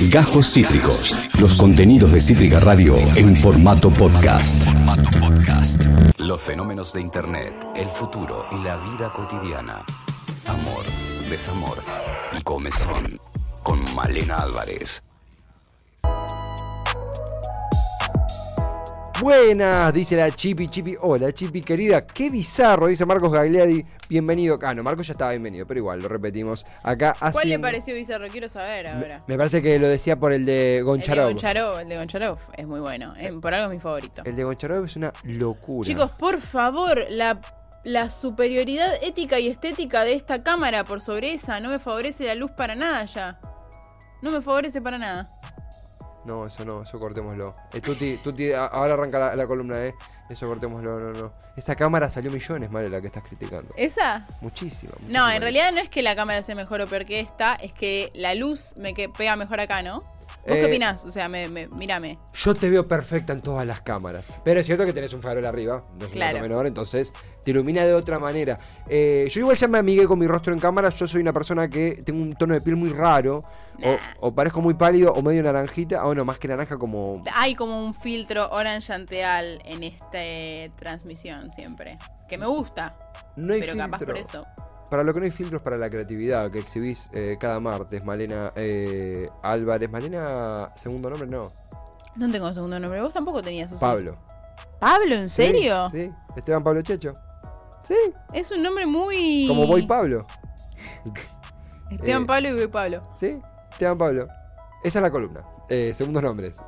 Gajos Cítricos. Los contenidos de Cítrica Radio en formato podcast. Los fenómenos de Internet, el futuro y la vida cotidiana. Amor, desamor y comezón. Con Malena Álvarez. Buenas, dice la Chipi Chipi. Hola Chipi querida, qué bizarro, dice Marcos Gagliardi. Bienvenido. Ah, no, Marcos ya estaba bienvenido, pero igual, lo repetimos. Acá ¿Cuál le haciendo- pareció bizarro? Quiero saber ahora. Me parece que lo decía por el de El de Goncharov. Goncharov, el de Goncharov es muy bueno. eh, por algo es mi favorito. El de Goncharov es una locura. Chicos, por favor, la, la superioridad ética y estética de esta cámara por sobre esa no me favorece la luz para nada ya. No me favorece para nada. No, eso no, eso cortémoslo. Eh, Tuti, Tuti, ahora arranca la, la columna, ¿eh? Eso cortémoslo, no, no. Esa cámara salió millones, Male, la que estás criticando. ¿Esa? Muchísima. No, muchísima. en realidad no es que la cámara sea mejor o peor que esta, es que la luz me que pega mejor acá, ¿no? ¿Vos Eh, qué opinás? O sea, me, me- mírame. Yo te veo perfecta en todas las cámaras. Pero es cierto que tenés un farol arriba, no es un Claro. menor, entonces te ilumina de otra manera. Eh, yo igual ya me amigué con mi rostro en cámara. Yo soy una persona que tengo un tono de piel muy raro. O, Nah. o parezco muy pálido o medio naranjita. O no, más que naranja como... Hay como un filtro orange anteal en esta transmisión siempre. Que me gusta, No hay pero capaz filtro. por eso. Para lo que no hay filtros para la creatividad que exhibís eh, cada martes. Malena eh, Álvarez. Malena, segundo nombre, no. No tengo segundo nombre. Vos tampoco tenías. Pablo. ¿Pablo? ¿En serio? Sí, sí. Esteban Pablo Checho. Sí, Es un nombre muy. como voy Pablo. Esteban Eh. Pablo y voy Pablo. ¿Sí? Esteban Pablo. Esa es la columna. Eh, segundos nombres.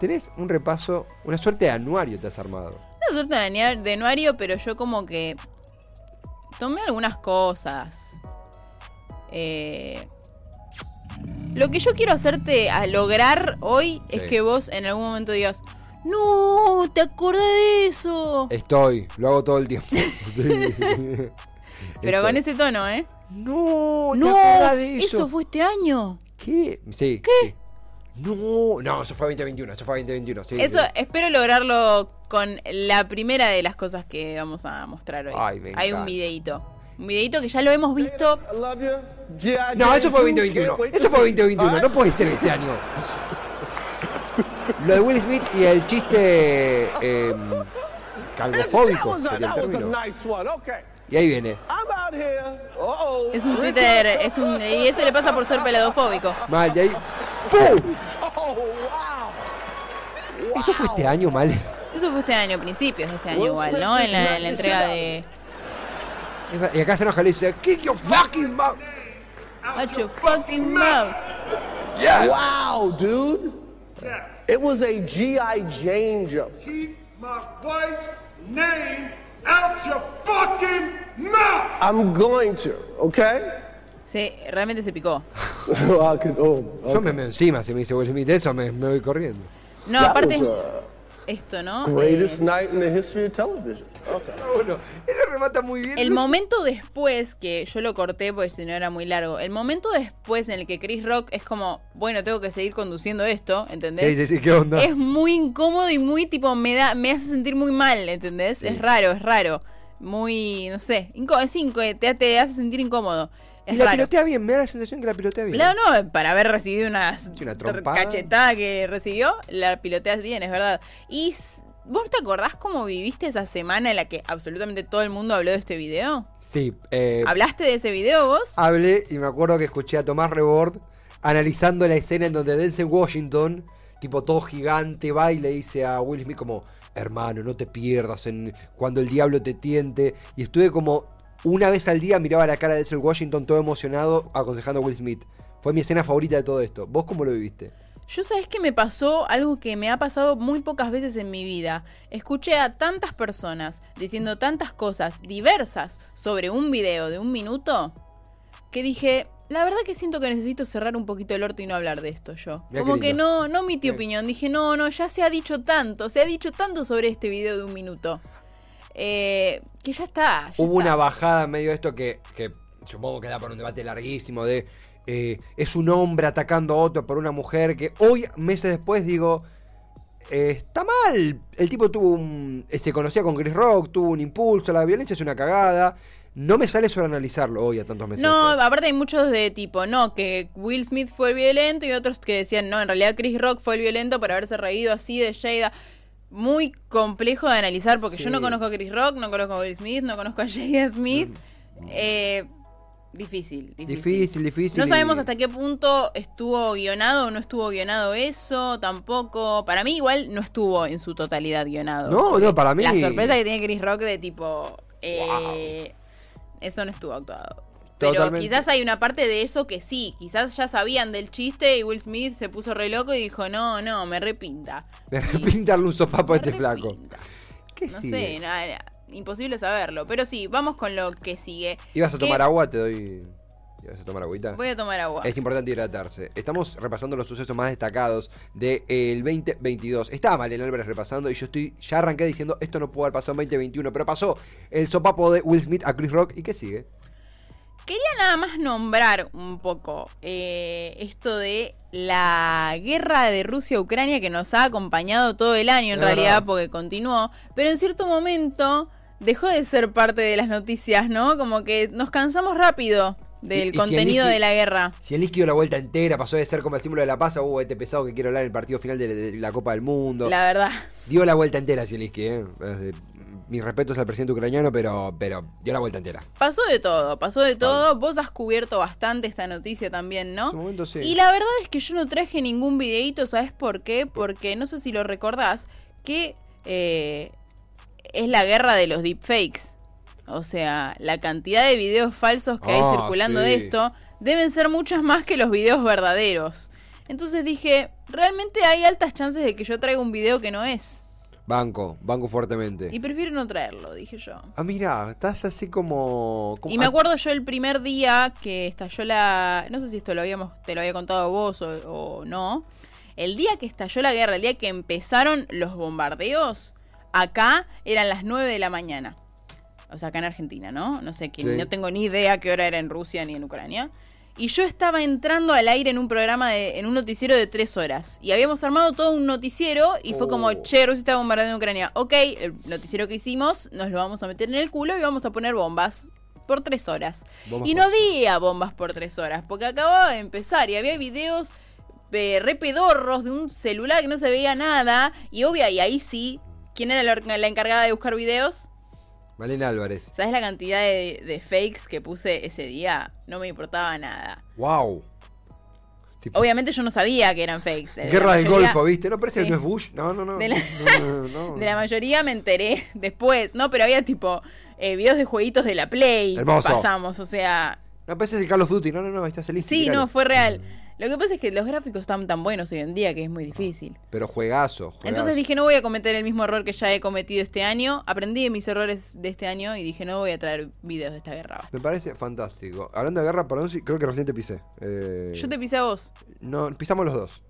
Tenés un repaso, una suerte de anuario te has armado. Una suerte de anuario, pero yo como que. Tomé algunas cosas. Eh, Lo que yo quiero hacerte a lograr hoy es que vos en algún momento digas. No, ¿te acordás de eso? Estoy, lo hago todo el tiempo. Sí. Pero con Estoy. ese tono, ¿eh? No, ¿te No, acordás de eso? eso fue este año. ¿Qué? Sí. ¿Qué? No, no, eso fue 2021, eso fue 2021. Sí, Eso espero lograrlo con la primera de las cosas que vamos a mostrar hoy. Ay, me Hay un videito. Un videito que ya lo hemos visto. No, eso fue 2021. Eso fue 2021. No puede ser este año. Lo de Will Smith y el chiste eh, calvofóbico sería el término. Y ahí viene. Es un Twitter, es un y eso le pasa por ser peladofóbico. Mal, y ahí. ¡Pum! Eso fue este año, mal. Eso fue este año, principios de este año igual, ¿no? En la, en la entrega de Y acá se enoja y le dice: Kick your fucking mouth. Watch your fucking mouth. Yeah. Wow, dude. It was a G.I. Jane jump. Keep my wife's name out your fucking mouth! I'm going to, okay? Sí, realmente se picó. Oh, Yo me meo encima si me dice Will Smith eso, me, me voy corriendo. No, That aparte was, uh, esto, ¿no? greatest Eh, night in the history of television. Okay. Bueno, él lo remata muy bien. El momento después, que yo lo corté porque si no era muy largo, el momento después en el que Chris Rock es como, bueno, tengo que seguir conduciendo esto, ¿entendés? Sí, sí, sí, ¿qué onda? Es muy incómodo y muy tipo, me da, me hace sentir muy mal, ¿entendés? Es raro, es raro. Muy, no sé, te hace sentir incómodo. Es y la raro. pilotea bien, me da la sensación que la pilotea bien. Claro, no, para haber recibido una, cachetada que recibió, la piloteas bien, es verdad. Y ¿vos te acordás cómo viviste esa semana en la que absolutamente todo el mundo habló de este video? Sí, eh, ¿Hablaste de ese video vos? hablé y me acuerdo que escuché a Tomás Rebord analizando la escena en donde Denzel Washington, tipo todo gigante, va y le dice a Will Smith como, hermano, no te pierdas en cuando el diablo te tiente. Y estuve como una vez al día miraba la cara de Denzel Washington todo emocionado aconsejando a Will Smith. Fue mi escena favorita de todo esto. ¿Vos cómo lo viviste? Yo sabés que me pasó algo que me ha pasado muy pocas veces en mi vida. Escuché a tantas personas diciendo tantas cosas diversas sobre un video de un minuto que dije, la verdad que siento que necesito cerrar un poquito el orto y no hablar de esto yo. Mirá Como que no, no mi opinión. Dije, no, no, ya se ha dicho tanto, se ha dicho tanto sobre este video de un minuto. Eh, que ya está. ya Hubo una bajada en medio de esto que, que supongo que da para un debate larguísimo de eh, es un hombre atacando a otro por una mujer que hoy, meses después, digo, eh, está mal. El tipo tuvo un... eh, se conocía con Chris Rock, tuvo un impulso, la violencia es una cagada. No me sale sobre analizarlo hoy a tantos mensajes. No, aparte hay muchos de tipo, no, que Will Smith fue el violento y otros que decían, no, en realidad Chris Rock fue el violento por haberse reído así de Jada. Muy complejo de analizar porque yo no conozco a Chris Rock, no conozco a Will Smith, no conozco a Jada Smith. Eh, difícil, difícil. Difícil, difícil. No y- sabemos hasta qué punto estuvo guionado o no estuvo guionado eso, tampoco. Para mí igual no estuvo en su totalidad guionado. No, no, para mí- La sorpresa que tiene Chris Rock de tipo... eh, Eso no estuvo actuado. Pero quizás hay una parte de eso que sí, quizás ya sabían del chiste y Will Smith se puso re loco y dijo, no, no, me repinta. De repente darle un sopapo a este flaco. ¿Qué No sigue? sé, nada, imposible saberlo. Pero sí, vamos con lo que sigue. ¿Ibas a tomar agua? Te doy. ¿Ibas a tomar agüita? Voy a tomar agua. Es importante hidratarse. Estamos repasando los sucesos más destacados del 2022. Estaba Malena Álvarez repasando y yo estoy ya arranqué diciendo esto no pudo haber pasado en 2021, pero pasó el sopapo de Will Smith a Chris Rock y qué sigue. Quería nada más nombrar un poco eh, esto de la guerra de Rusia-Ucrania que nos ha acompañado todo el año en realidad porque continuó, pero en cierto momento dejó de ser parte de las noticias, ¿no? Como que nos cansamos rápido del Y- y si contenido de la guerra. Si el dio la vuelta entera, pasó de ser como el símbolo de la paz a uh, este pesado que quiere hablar en el partido final de, de la Copa del Mundo. La verdad. Dio la vuelta entera Zielinski, ¿eh? Eh, Mis respetos al presidente ucraniano, pero, pero dio la vuelta entera. Pasó de todo, pasó de todo. Vos has cubierto bastante esta noticia también, ¿no? En su momento sí. Y la verdad es que yo no traje ningún videíto, ¿sabes por qué? Porque no sé si lo recordás, que eh, es la guerra de los deepfakes. O sea, la cantidad de videos falsos que hay Ah, circulando sí. de esto deben ser muchas más que los videos verdaderos. Entonces dije, realmente hay altas chances de que yo traiga un video que no es. Banco, banco fuertemente. Y prefiero no traerlo, dije yo. Ah, mira, estás así como. como- Y me acuerdo yo el primer día que estalló la. No sé si esto lo habíamos, te lo había contado vos o, o no. El día que estalló la guerra, el día que empezaron los bombardeos, acá eran las 9 de la mañana. O sea, acá en Argentina, ¿no? No sé, que Sí. no tengo ni idea qué hora era en Rusia ni en Ucrania. Y yo estaba entrando al aire en un programa, de, en un noticiero de tres horas. Y habíamos armado todo un noticiero y fue como, Oh. che, Rusia está bombardeando Ucrania. Ok, el noticiero que hicimos, nos lo vamos a meter en el culo y vamos a poner bombas por tres horas. Bombas y no había bombas por tres horas, porque acababa de empezar y había videos eh, re pedorros de un celular que no se veía nada. Y obvio, y ahí sí, ¿quién era la, la encargada de buscar videos? Malena Álvarez. ¿Sabes la cantidad de, de fakes que puse ese día? No me importaba nada. Wow. Tipo, Obviamente yo no sabía que eran fakes. De guerra del mayoría- Golfo, ¿viste? No parece Sí. que no es Bush. No, no, no. De la- no, no, no. De la mayoría me enteré después, ¿no? Pero había tipo eh, videos de jueguitos de la Play. Hermoso. Pasamos, o sea, No, parece el Call of Duty. No, no, no. Ahí está Celeste. Sí, miralo. no, fue real. Lo que pasa es que los gráficos están tan buenos hoy en día que es muy difícil. Pero juegazo. juegazo. Entonces dije, no voy a cometer el mismo error que ya he cometido este año. Aprendí de mis errores de este año y dije, no voy a traer videos de esta guerra. basta. Me parece fantástico. Hablando de guerra, perdón, creo que recién te pisé. Eh, Yo te pisé a vos. No, pisamos los dos.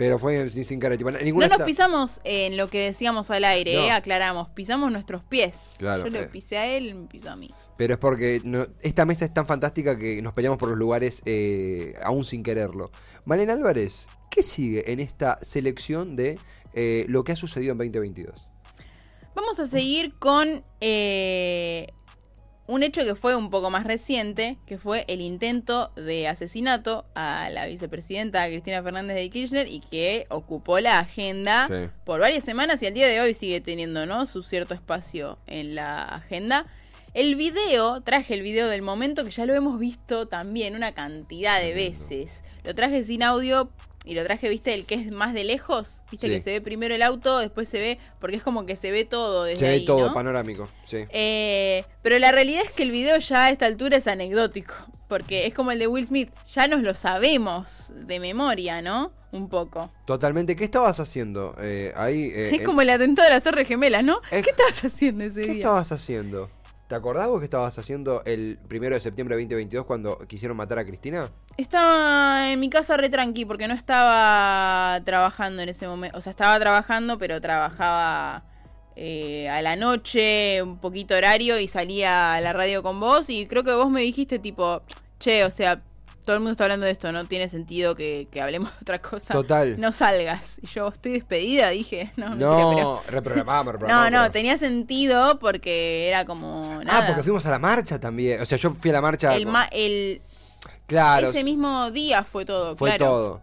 Pero fue sin, cara. Tipo, No ninguna nos está- pisamos en lo que decíamos al aire, No. eh, aclaramos. Pisamos nuestros pies. Claro, Yo lo eh. pisé a él, él me pisó a mí. Pero es porque no- esta mesa es tan fantástica que nos peleamos por los lugares eh, aún sin quererlo. Malena Álvarez, ¿qué sigue en esta selección de lo que ha sucedido en 2022? Vamos a seguir con eh, un hecho que fue un poco más reciente, que fue el intento de asesinato a la vicepresidenta Cristina Fernández de Kirchner y que ocupó la agenda Sí. por varias semanas y al día de hoy sigue teniendo ¿no? su cierto espacio en la agenda. El video, traje el video del momento que ya lo hemos visto también una cantidad de veces. Lo traje sin audio y lo traje, viste, el que es más de lejos. Viste Sí. que se ve primero el auto, después se ve, porque es como que se ve todo desde Se ve ahí, todo ¿no? panorámico, sí. Eh, pero la realidad es que el video ya a esta altura es anecdótico, porque es como el de Will Smith, ya nos lo sabemos de memoria, ¿no? Un poco. Totalmente. ¿Qué estabas haciendo eh, ahí? eh, es como el atentado de las Torres Gemelas, ¿no? Es- ¿Qué estabas haciendo ese ¿Qué día? estabas haciendo? ¿Te acordás vos que estabas haciendo el primero de septiembre de 2022 cuando quisieron matar a Cristina? Estaba en mi casa re tranqui porque no estaba trabajando en ese momento. O sea, estaba trabajando, pero trabajaba eh, a la noche, un poquito horario y salía a la radio con vos. Y creo que vos me dijiste tipo, che, o sea, todo el mundo está hablando de esto, no tiene sentido que, que hablemos de otra cosa. Total. No salgas. Y yo estoy despedida, dije. No, mentira, No, pero- reprogramamos, no, reprogramamos. no, pero- tenía sentido porque era como. Nada. Ah, porque fuimos a la marcha también. O sea, yo fui a la marcha. el, con- ma- el- Claro, ese mismo día fue todo, fue claro. todo.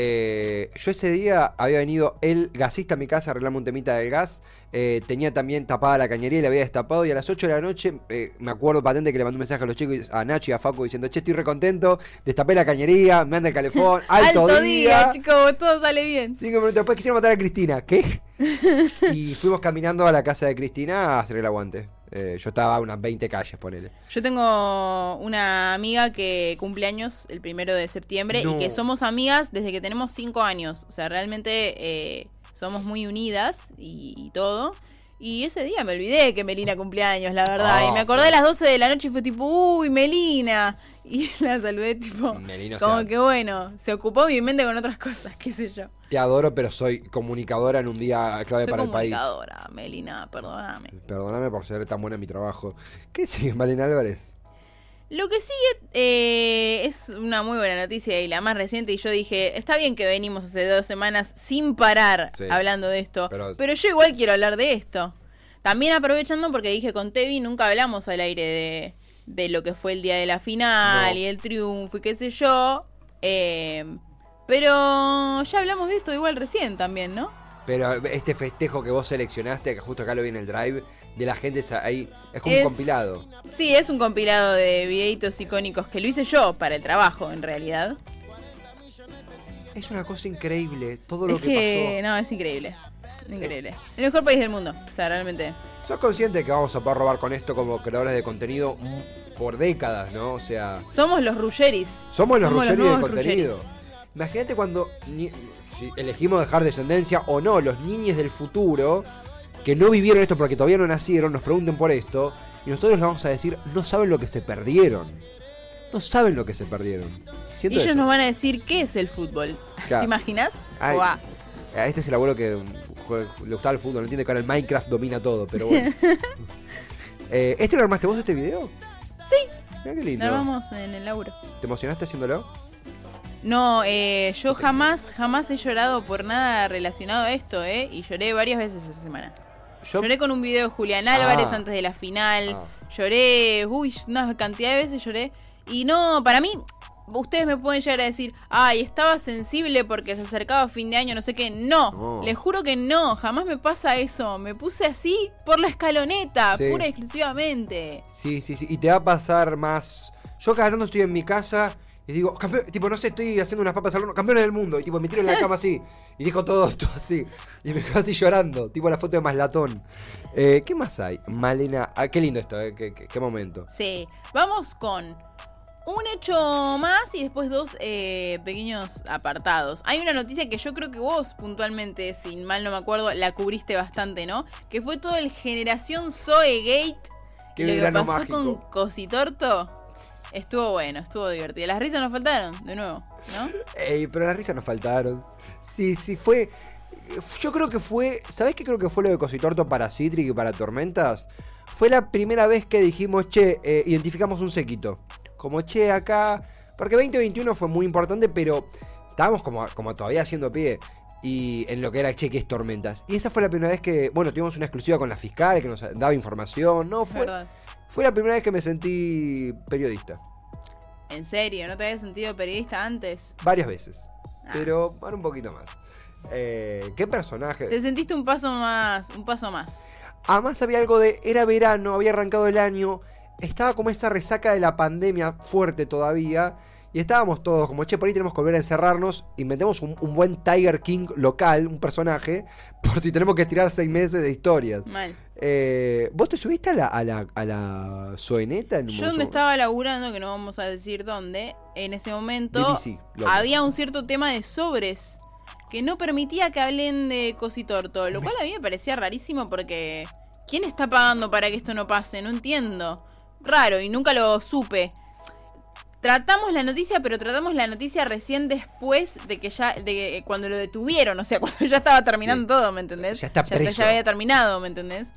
Eh, yo ese día había venido el gasista a mi casa a arreglarme un temita del gas. Eh, tenía también tapada la cañería y la había destapado. Y a las 8 de la noche, eh, me acuerdo patente que le mandé un mensaje a los chicos, a Nacho y a Facu diciendo: Che, estoy recontento. Destapé la cañería, me anda el calefón. Alto, Alto día. día, chicos, todo sale bien. Cinco minutos después quisieron matar a Cristina. ¿Qué? y fuimos caminando a la casa de Cristina a hacer el aguante. Eh, yo estaba a unas 20 calles, ponele. Yo tengo una amiga que cumple años el primero de septiembre No. y que somos amigas desde que tenemos cinco años. O sea, realmente eh, somos muy unidas y, y todo. Y ese día me olvidé que Melina cumpleaños, la verdad. Ah, y me acordé a las 12 de la noche y fue tipo, uy, Melina. Y la saludé tipo, o como sea- que bueno, se ocupó mi mente con otras cosas, qué sé yo. Te adoro, pero soy comunicadora en un día clave Soy para el país. comunicadora, Melina, perdóname. Perdóname por ser tan buena en mi trabajo. ¿Qué sigue, Malena Álvarez? Lo que sigue eh, es una muy buena noticia y la más reciente. Y yo dije, está bien que venimos hace dos semanas sin parar Sí. hablando de esto, pero, Pero- yo igual quiero hablar de esto. También aprovechando porque dije con Tevi nunca hablamos al aire de, de lo que fue el día de la final No. y el triunfo y qué sé yo. Eh, pero ya hablamos de esto igual recién también, ¿no? Pero este festejo que vos seleccionaste, que justo acá lo vi en el drive, de la gente ahí, es como Es- un compilado. Sí, es un compilado de videitos icónicos que lo hice yo para el trabajo, en realidad. Es una cosa increíble, todo lo Es que, que, no, es increíble. Increíble. El mejor país del mundo. O sea, realmente. pasó. ¿Sos consciente de que vamos a poder robar con esto como creadores de contenido por décadas, no? O sea, Somos los Ruggeris. somos los Ruggeri del nuevos contenido. Ruggeris. Imagínate cuando ni- si elegimos dejar descendencia o no, los niños del futuro que no vivieron esto porque todavía no nacieron, nos pregunten por esto y nosotros les vamos a decir, no saben lo que se perdieron. No saben lo que se perdieron. Y Siento ellos eso. nos van a decir qué es el fútbol. Claro. ¿Te imaginas? Ay, a este es el abuelo que um, juega- le gustaba el fútbol, no entiende que ahora el Minecraft domina todo, pero bueno. Eh, ¿Este lo armaste vos este video? Sí. Mira qué lindo. Nos vamos en el laburo. ¿Te emocionaste haciéndolo? No, eh, yo jamás, jamás he llorado por nada relacionado a esto, ¿eh? Y lloré varias veces esa semana. Yo- Lloré con un video de Julián Álvarez Ah. antes de la final. Ah. Lloré, uy, una cantidad de veces lloré. Y no, para mí, ustedes me pueden llegar a decir, ay, estaba sensible porque se acercaba fin de año, no sé qué. No, No. les juro que no, jamás me pasa eso. Me puse así por la escaloneta, Sí. pura y exclusivamente. Sí, sí, sí. Y te va a pasar más. Yo cada tanto estoy en mi casa y digo, "Campeón", tipo, no sé, estoy haciendo unas papas al horno, campeones del mundo. Y tipo, me tiro en la cama así. Y dejo todo, todo así. Y me quedo así llorando. Tipo la foto de Maslatón. Eh, ¿Qué más hay? Malena. Ah, qué lindo esto, eh. Qué, qué- qué momento. Sí, vamos con un hecho más y después dos eh, pequeños apartados. Hay una noticia que yo creo que vos puntualmente, si mal no me acuerdo, la cubriste bastante, ¿no? Que fue todo el generación Zoe Gate. Qué lo que pasó mágico. con Cositorto. Estuvo bueno, estuvo divertido. Las risas nos faltaron, de nuevo, ¿no? Ey, pero las risas nos faltaron. Sí, sí, fue. Yo creo que fue. ¿Sabés qué creo que fue lo de Cositorto para Citric y para Tormentas? Fue la primera vez que dijimos, che, eh, identificamos un sequito. Como, che, acá. Porque 2021 fue muy importante, pero estábamos como, como todavía haciendo pie. Y en lo que era, che, que es Tormentas. Y esa fue la primera vez que, bueno, tuvimos una exclusiva con la fiscal que nos daba información. No, fue, Verdad. Fue la primera vez que me sentí periodista. En serio, ¿no te habías sentido periodista antes? Varias veces. Ah. Pero ahora un poquito más. Eh, ¿Qué personaje? Te sentiste un paso más, un paso más. Además había algo de, era verano, había arrancado el año, estaba como esa resaca de la pandemia fuerte todavía, y estábamos todos como, che, por ahí tenemos que volver a encerrarnos, inventemos un, un buen Tiger King local, un personaje, por si tenemos que estirar seis meses de historias. Mal. Eh, ¿Vos te subiste a la, a la, a la Zoeneta? En Yo donde estaba laburando, que no vamos a decir dónde, en ese momento BBC, había un cierto tema de sobres que no permitía que hablen de cositorto, lo cual a mí me parecía rarísimo porque ¿quién está pagando para que esto no pase? No entiendo. Raro y nunca lo supe. Tratamos la noticia, pero tratamos la noticia recién después de que ya, de que- cuando lo detuvieron, o sea, cuando ya estaba terminando Sí. todo, ¿me entendés? Ya está ya, preso. ya había terminado, ¿me entendés?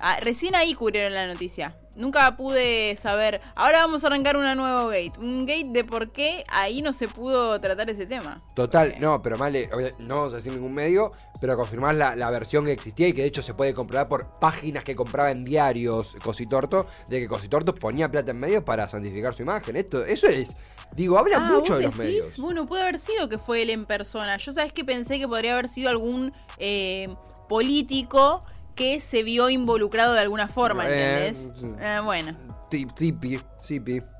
Ah, recién ahí cubrieron la noticia. Nunca pude saber. Ahora vamos a arrancar una nuevo gate. Un gate de por qué ahí no se pudo tratar ese tema. Total, Porque- no, pero Male, obvia- no vamos a decir ningún medio, pero confirmar la, la versión que existía y que de hecho se puede comprobar por páginas que compraba en diarios Cositorto, de que Cositorto ponía plata en medio para santificar su imagen. Esto, eso es, digo, habla Ah, mucho ¿vos de los decís? medios. Bueno, puede haber sido que fue él en persona. Yo sabes que pensé que podría haber sido algún eh, político que se vio involucrado de alguna forma, Eh, ¿entendés? sí. Eh, bueno. Ti- Tipi,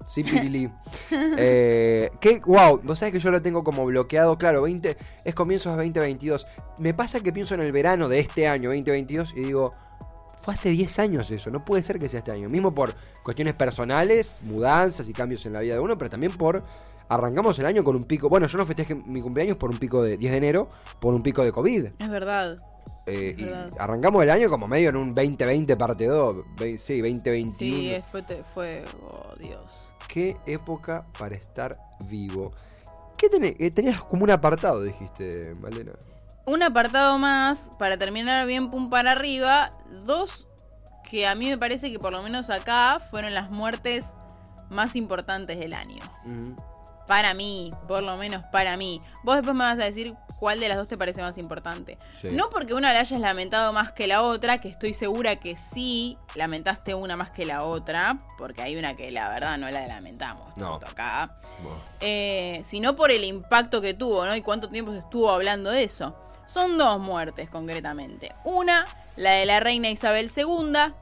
Sipi, Sipirili. eh, que, wow, vos sabés que yo lo tengo como bloqueado, claro, 20, es comienzos de 2022. Me pasa que pienso en el verano de este año, 2022, y digo, fue hace 10 años eso, no puede ser que sea este año. Mismo por cuestiones personales, mudanzas y cambios en la vida de uno, pero también por, arrancamos el año con un pico, bueno, yo no festejé mi cumpleaños por un pico de 10 de enero, por un pico de COVID. Es verdad. Eh, y verdad. arrancamos el año como medio en un 2020 parte 2, ve- sí, 2021. Sí, fue, fue. Oh, Dios. Qué época para estar vivo. ¿Qué tenés? Eh, tenías como un apartado, dijiste, Malena. Un apartado más para terminar bien pum para arriba. Dos que a mí me parece que por lo menos acá fueron las muertes más importantes del año. Para mí, por lo menos para mí. Vos después me vas a decir cuál de las dos te parece más importante. Sí. No porque una la hayas lamentado más que la otra, que estoy segura que sí lamentaste una más que la otra, porque hay una que la verdad no la lamentamos No. tanto acá. Eh, sino por el impacto que tuvo, ¿no? Y cuánto tiempo se estuvo hablando de eso. Son dos muertes concretamente. Una, la de la reina Isabel II,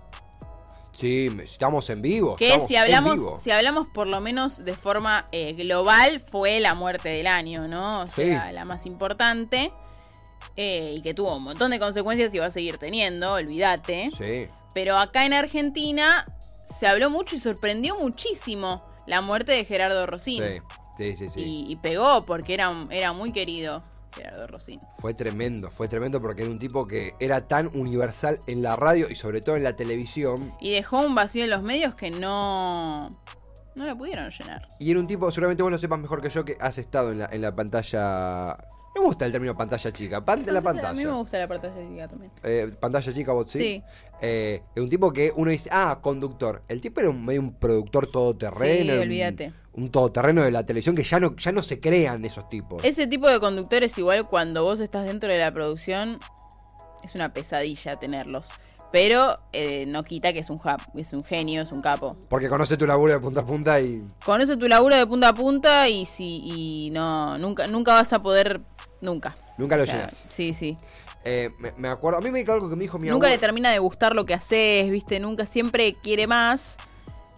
Sí, estamos en vivo. que si hablamos, si hablamos por lo menos de forma eh, global, fue la muerte del año, ¿no? O sea, Sí. la más importante. eh, y que tuvo un montón de consecuencias y va a seguir teniendo, olvídate. Sí. Pero acá en Argentina se habló mucho y sorprendió muchísimo la muerte de Gerardo Rosín. Sí, sí, sí. sí. Y, y pegó porque era, era muy querido Gerardo Rosín. Fue tremendo, fue tremendo porque era un tipo que era tan universal en la radio y sobre todo en la televisión. Y dejó un vacío en los medios que no, no lo pudieron llenar. Y era un tipo, seguramente vos lo sepas mejor que yo, que has estado en la, en la pantalla... No me gusta el término pantalla chica, pan la pantalla. A mí me gusta la pantalla chica también. Eh, pantalla chica, vos sí. Sí. Eh, es un tipo que uno dice, ah, conductor. El tipo era un, medio un productor todoterreno. Sí, un- olvídate. Un, todoterreno de la televisión que ya no, ya no se crean esos tipos. Ese tipo de conductores igual cuando vos estás dentro de la producción es una pesadilla tenerlos. Pero eh, no quita que es un, es un genio, es un capo. Porque conoce tu laburo de punta a punta y. Conoce tu laburo de punta a punta y si y no nunca nunca vas a poder nunca. Nunca lo O sea, llenas. Sí, sí. Eh, me, me acuerdo, a mí me dijo algo que me dijo mi nunca le termina de gustar lo que haces, ¿viste? Nunca siempre quiere más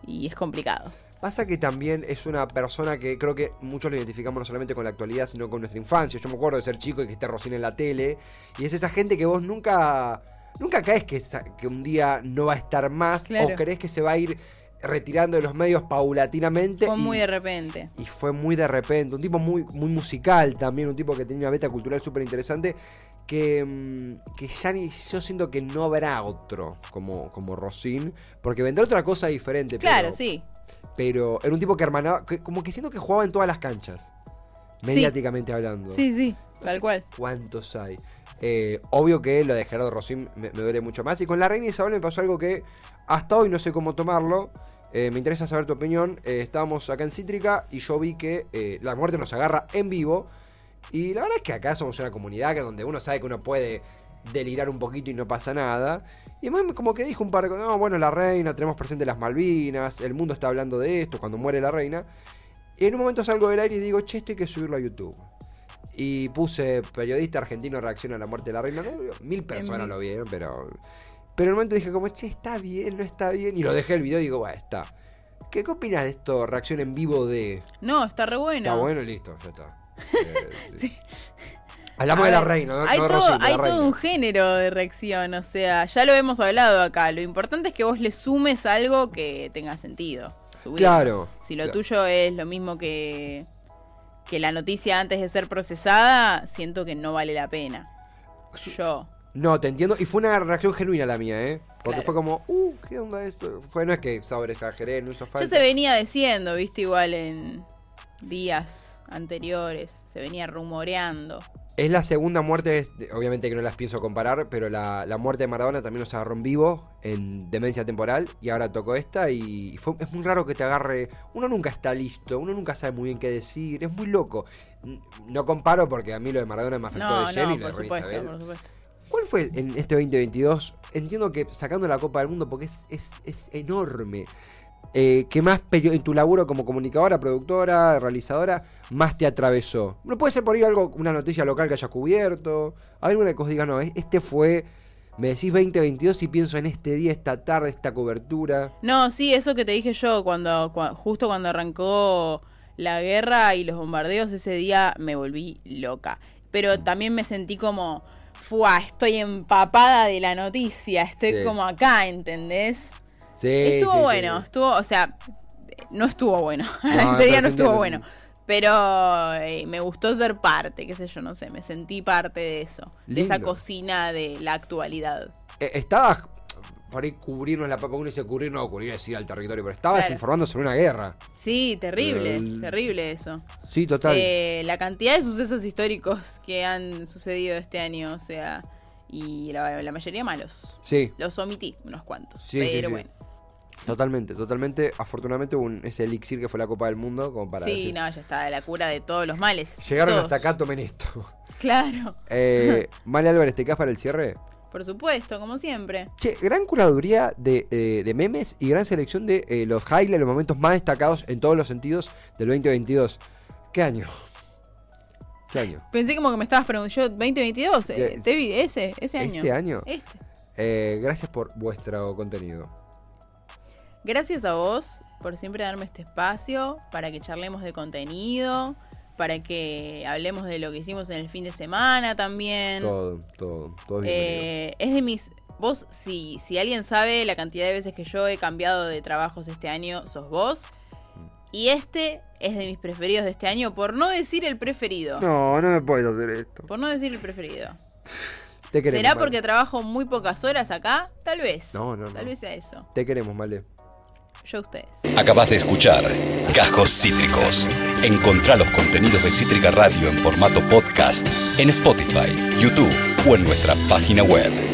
y es complicado. Pasa que también es una persona que creo que muchos lo identificamos no solamente con la actualidad, sino con nuestra infancia. Yo me acuerdo de ser chico y que esté Rosina en la tele. Y es esa gente que vos nunca. Nunca caes que, que un día no va a estar más. Claro. O crees que se va a ir retirando de los medios paulatinamente. Fue muy de repente. Y fue muy de repente, un tipo muy, muy musical también, un tipo que tenía una beta cultural súper interesante, que, mm, que ya ni, yo siento que no habrá otro como, como Rosin, porque vendrá otra cosa diferente. Claro, pero, sí. Pero era un tipo que hermanaba, que como que siento que jugaba en todas las canchas, mediáticamente hablando. Sí, sí, No tal cual. ¿Cuántos hay? Eh, obvio que lo de Gerardo Rosin me, me duele mucho más. Y con la reina Isabel me pasó algo que hasta hoy no sé cómo tomarlo. Eh, me interesa saber tu opinión. Eh, estábamos acá en Cítrica y yo vi que eh, la muerte nos agarra en vivo. Y la verdad es que acá somos una comunidad que donde uno sabe que uno puede delirar un poquito y no pasa nada. Y además como que dijo un par de cosas, no, bueno, la reina, tenemos presente las Malvinas, el mundo está hablando de esto cuando muere la reina. Y en un momento salgo del aire y digo, che, esto hay que subirlo a YouTube. Y puse periodista argentino reacciona a la muerte de la reina. Mil personas lo vieron, pero. Pero en un momento dije como, che, está bien, no está bien. Y lo dejé el video y digo, bueno, está. ¿Qué, qué opinas de esto? Reacción en vivo de. No, está re bueno. Está bueno, listo, ya está. Eh, Sí. Hablamos de la reina, ¿no? Hay, no todo, Rosy, de la hay reina. todo un género de reacción, o sea, ya lo hemos hablado acá. Lo importante es que vos le sumes algo que tenga sentido. subirlo. Claro. Si lo claro. tuyo es lo mismo que, que la noticia antes de ser procesada, siento que no vale la pena. Yo. No, te entiendo. Y fue una reacción genuina la mía, ¿eh? Porque Claro. fue como, uh, ¿qué onda esto? Fue, no es que sobreexageré, no hizo Ya falta. se venía diciendo, viste, igual en días anteriores. Se venía rumoreando. Es la segunda muerte, obviamente que no las pienso comparar, pero la, la muerte de Maradona también nos agarró en vivo, en demencia temporal, y ahora tocó esta y fue- es muy raro que te agarre, uno nunca está listo, uno nunca sabe muy bien qué decir, es muy loco. No comparo porque a mí lo de Maradona me afectó No, de lleno no, y la por supuesto, Isabel. por supuesto. ¿Cuál fue en este 2022? Entiendo que sacando la Copa del Mundo, porque es, es, es enorme. Eh, ¿Qué más en tu laburo como comunicadora, productora, realizadora, más te atravesó? No puede ser por ahí algo, una noticia local que haya cubierto, alguna que os diga, no, es- este fue, me decís 2022 y pienso en este día, esta tarde, esta cobertura. No, sí, eso que te dije yo, cuando, cua- justo cuando arrancó la guerra y los bombardeos, ese día me volví loca. Pero también me sentí como, fuá, estoy empapada de la noticia, estoy Sí. como acá, ¿entendés? Sí, estuvo sí, bueno, sí. estuvo, o sea, no estuvo bueno. No, ese día no estuvo bueno. Pero eh, me gustó ser parte, qué sé yo, no sé, me sentí parte de eso, de esa cocina de la actualidad. Eh, estabas por ahí cubrirnos la papa, uno dice cubrir, no, cubrir es ir al territorio, pero estabas Claro. informando sobre una guerra. Sí, terrible, El- terrible eso. Sí, total. Eh, la cantidad de sucesos históricos que han sucedido este año, o sea, y la, la mayoría malos. sí. Los omití, unos cuantos. Sí, sí, pero sí. bueno. Totalmente, totalmente. Afortunadamente hubo un, ese elixir que fue la Copa del Mundo, como para Sí, decir, no, ya está, la cura de todos los males. Llegaron todos. hasta acá, tomen esto. Claro, Eh, Male Álvarez, ¿te quedas para el cierre? por supuesto, como siempre. Che, gran curaduría de, eh, de memes y gran selección de eh, los highlights, los momentos más destacados en todos los sentidos del 2022. ¿Qué año? ¿Qué año? Pensé como que me estabas preguntando, yo, 2022, eh, Ya, te vi, ese, ese año. ¿Este año? Este. Eh, gracias por vuestro contenido. Gracias a vos por siempre darme este espacio para que charlemos de contenido, para que hablemos de lo que hicimos en el fin de semana también. Todo, todo, todo. Eh, es de mis. Vos, si, si alguien sabe la cantidad de veces que yo he cambiado de trabajos este año, sos vos. Y este es de mis preferidos de este año, por no decir el preferido. No, no me puedo hacer esto. Por no decir el preferido. Te queremos. ¿Será Male. porque trabajo muy pocas horas acá? Tal vez. No, no, Tal no. vez sea eso. Te queremos, Male. Yo a ustedes. Acabas de escuchar Cajos Cítricos. Encontrá los contenidos de Cítrica Radio en formato podcast en Spotify, YouTube o en nuestra página web.